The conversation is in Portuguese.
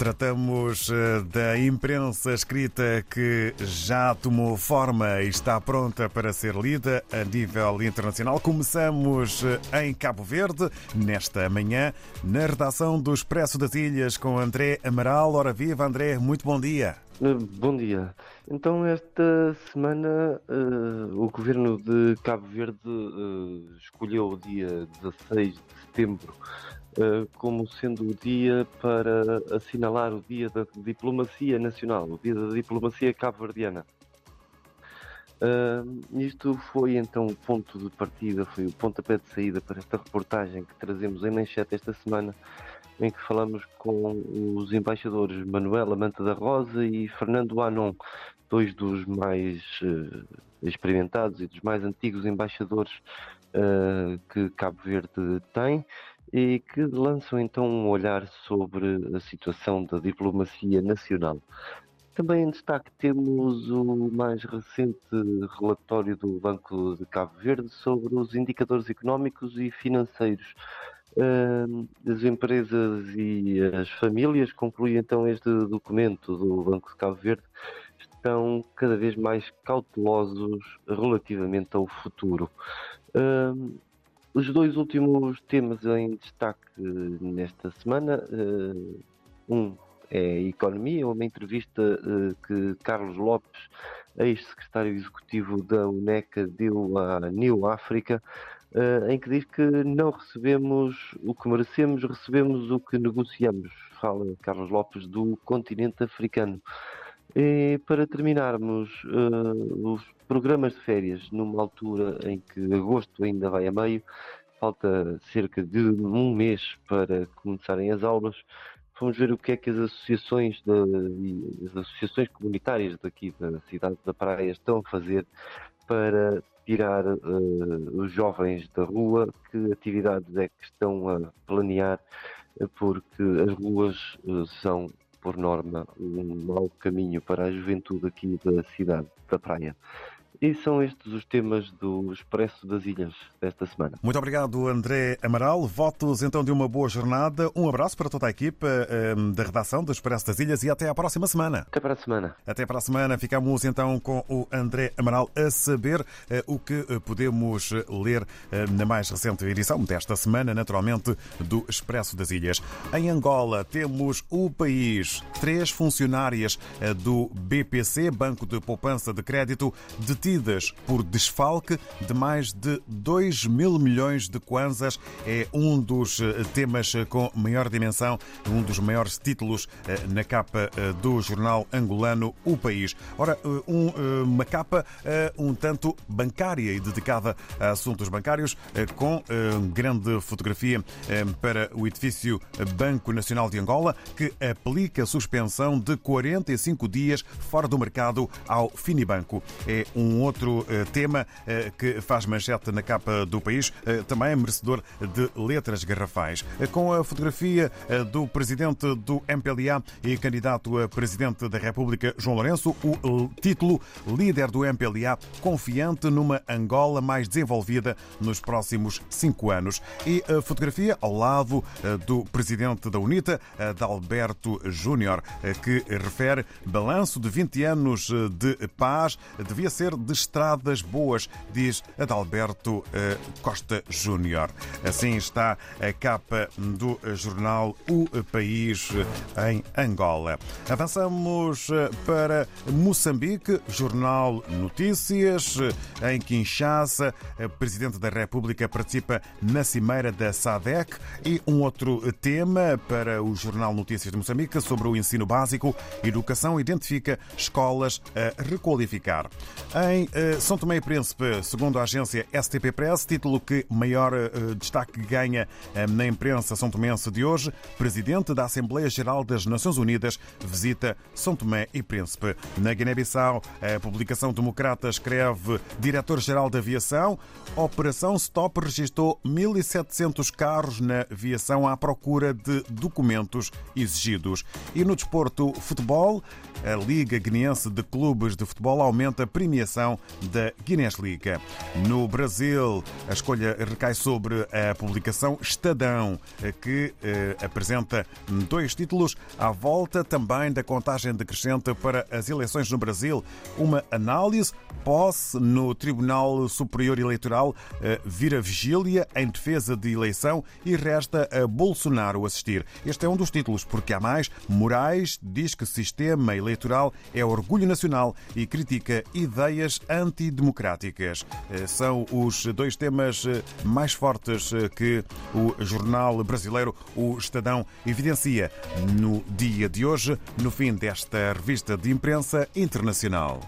Tratamos eh, da imprensa escrita que já tomou forma e está pronta para ser lida a nível internacional. Começamos eh, em Cabo Verde, nesta manhã, na redação do Expresso das Ilhas, com André Amaral. Ora viva, André, muito bom dia. Eh, bom dia. Então, esta semana, uh, o governo de Cabo Verde uh, escolheu o dia 16 de setembro uh, como sendo o dia para assinalar o Dia da Diplomacia Nacional, o Dia da Diplomacia Cabo-Verdiana. isto foi então o ponto de partida, foi o pontapé de saída para esta reportagem que trazemos em manchete esta semana em que falamos com os embaixadores Manuela Manta da Rosa e Fernando Anon, dois dos mais uh, experimentados e dos mais antigos embaixadores uh, que Cabo Verde tem e que lançam então um olhar sobre a situação da diplomacia nacional. Também em destaque temos o mais recente relatório do Banco de Cabo Verde sobre os indicadores económicos e financeiros as empresas e as famílias, conclui então este documento do Banco de Cabo Verde, estão cada vez mais cautelosos relativamente ao futuro. Os dois últimos temas em destaque nesta semana, uh, um é economia, uma entrevista uh, que Carlos Lopes, ex-secretário executivo da UNECA, deu à New África, uh, em que diz que não recebemos o que merecemos, recebemos o que negociamos. Fala Carlos Lopes do continente africano. E para terminarmos uh, os programas de férias, numa altura em que agosto ainda vai a meio, falta cerca de um mês para começarem as aulas, vamos ver o que é que as associações, de, as associações comunitárias daqui da cidade da Praia estão a fazer para tirar uh, os jovens da rua, que atividades é que estão a planear, porque as ruas uh, são por norma, um mau caminho para a juventude aqui da cidade da Praia. E são estes os temas do Expresso das Ilhas desta semana. Muito obrigado, André Amaral. Votos então de uma boa jornada. Um abraço para toda a equipa um, da redação do Expresso das Ilhas e até à próxima semana. Até para a semana. Até para a semana. Ficamos então com o André Amaral a saber uh, o que uh, podemos ler uh, na mais recente edição desta semana, naturalmente, do Expresso das Ilhas. Em Angola temos o país. Três funcionárias do BPC, Banco de Poupança de Crédito, detidas por desfalque de mais de 2 mil milhões de kwanzas. É um dos eh, temas com maior dimensão, um dos maiores títulos eh, na capa eh, do jornal angolano O País. Ora, uma capa um tanto bancária e dedicada a assuntos bancários, com grande fotografia para o edifício Banco Nacional de Angola, que aplica suspensão de 45 dias fora do mercado ao Finibanco. É um outro eh, tema eh, que faz manchete na capa do país, eh, também é merecedor de letras garrafais. Com a fotografia do presidente do MPLA e candidato a presidente da República, João Lourenço, o título líder do MPLA, confiante numa Angola mais desenvolvida nos próximos cinco anos. E a fotografia ao lado do presidente da UNITA, Dalberto Júnior, que refere balanço de 20 anos de paz devia ser de estradas boas, diz Adalberto eh, Costa Júnior. Assim está a capa do jornal O País em Angola. Avançamos eh, para Moçambique, jornal Notícias. Em Kinshasa, o Presidente da República participa na cimeira da SADEC e um outro tema para o jornal Notícias de Moçambique sobre o ensino básico. Educação identifica escolas a requalificar. Em em eh, São Tomé e Príncipe, segundo a agência STP Press, título que maior eh, destaque ganha eh, na imprensa são tomense de hoje, presidente da Assembleia Geral das Nações Unidas visita São Tomé e Príncipe. Na Guiné-Bissau, a publicação democrata escreve diretor-geral da aviação, Operação Stop registrou 1.700 carros na aviação à procura de documentos exigidos. E no desporto futebol, a Liga Guineense de Clubes de Futebol aumenta a premiação da Guinness Liga. No Brasil, a escolha recai sobre a publicação Estadão, que eh, apresenta dois títulos à volta também da contagem decrescente para as eleições no Brasil. Uma análise, posse no Tribunal Superior Eleitoral, eh, vira vigília em defesa de eleição e resta a Bolsonaro assistir. Este é um dos títulos, porque há mais. Moraes diz que sistema eleitoral é orgulho nacional e critica ideias antidemocráticas. Eh, são os dois temas eh, mais fortes que o jornal brasileiro, o Estadão, evidencia no dia de hoje, no fim desta revista de imprensa internacional.